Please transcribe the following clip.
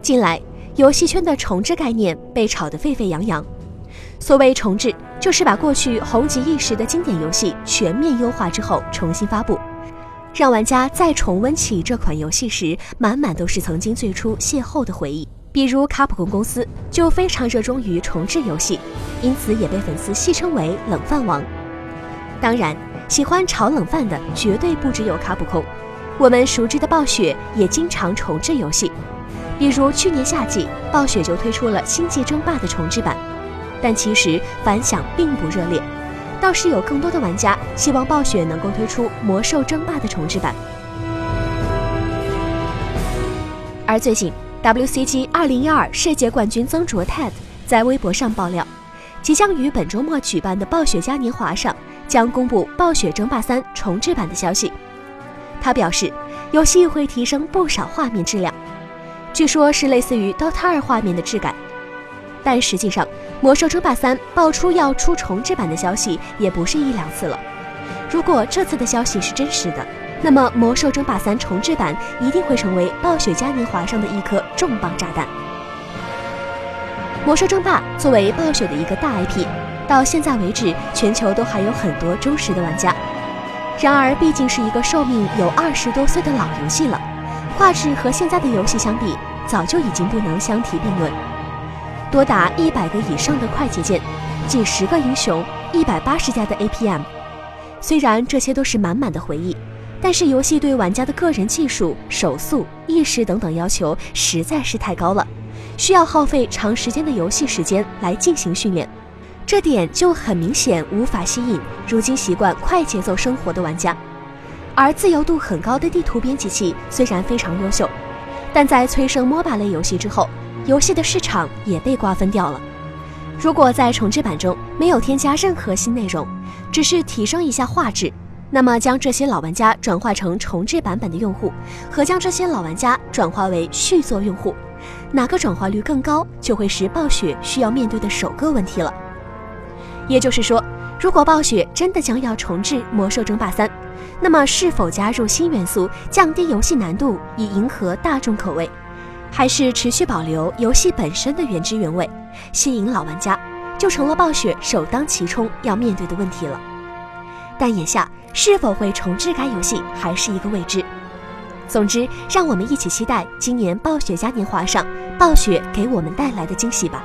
近来，游戏圈的重置概念被炒得沸沸扬扬。所谓重置，就是把过去红极一时的经典游戏全面优化之后重新发布，让玩家再重温起这款游戏时，满满都是曾经最初邂逅的回忆。比如卡普空公司就非常热衷于重置游戏，因此也被粉丝戏称为“冷饭王”。当然，喜欢炒冷饭的绝对不只有卡普空，我们熟知的暴雪也经常重置游戏。比如去年夏季，暴雪就推出了《星际争霸》的重置版，但其实反响并不热烈，倒是有更多的玩家希望暴雪能够推出《魔兽争霸》的重置版。而最近，WCG 2012世界冠军曾卓 TED 在微博上爆料，即将于本周末举办的暴雪嘉年华上将公布《暴雪争霸三》重置版的消息。他表示，游戏会提升不少画面质量。据说，是类似于《DOTA 二》画面的质感，但实际上，《魔兽争霸三》爆出要出重置版的消息也不是一两次了。如果这次的消息是真实的，那么《魔兽争霸三》重置版一定会成为暴雪嘉年华上的一颗重磅炸弹。《魔兽争霸》作为暴雪的一个大 IP，到现在为止，全球都还有很多忠实的玩家。然而，毕竟是一个寿命有二十多岁的老游戏了。画质和现在的游戏相比，早就已经不能相提并论。多达一百个以上的快捷键，几十个英雄，一百八十加的 APM。虽然这些都是满满的回忆，但是游戏对玩家的个人技术、手速、意识等等要求实在是太高了，需要耗费长时间的游戏时间来进行训练。这点就很明显无法吸引如今习惯快节奏生活的玩家。而自由度很高的地图编辑器虽然非常优秀，但在催生 MOBA 类游戏之后，游戏的市场也被瓜分掉了。如果在重置版中没有添加任何新内容，只是提升一下画质，那么将这些老玩家转化成重置版本的用户，和将这些老玩家转化为续作用户，哪个转化率更高，就会是暴雪需要面对的首个问题了。也就是说，如果暴雪真的将要重置《魔兽争霸三》，那么，是否加入新元素，降低游戏难度，以迎合大众口味，还是持续保留游戏本身的原汁原味，吸引老玩家，就成了暴雪首当其冲要面对的问题了。但眼下，是否会重置该游戏，还是一个未知。总之，让我们一起期待今年暴雪嘉年华上，暴雪给我们带来的惊喜吧。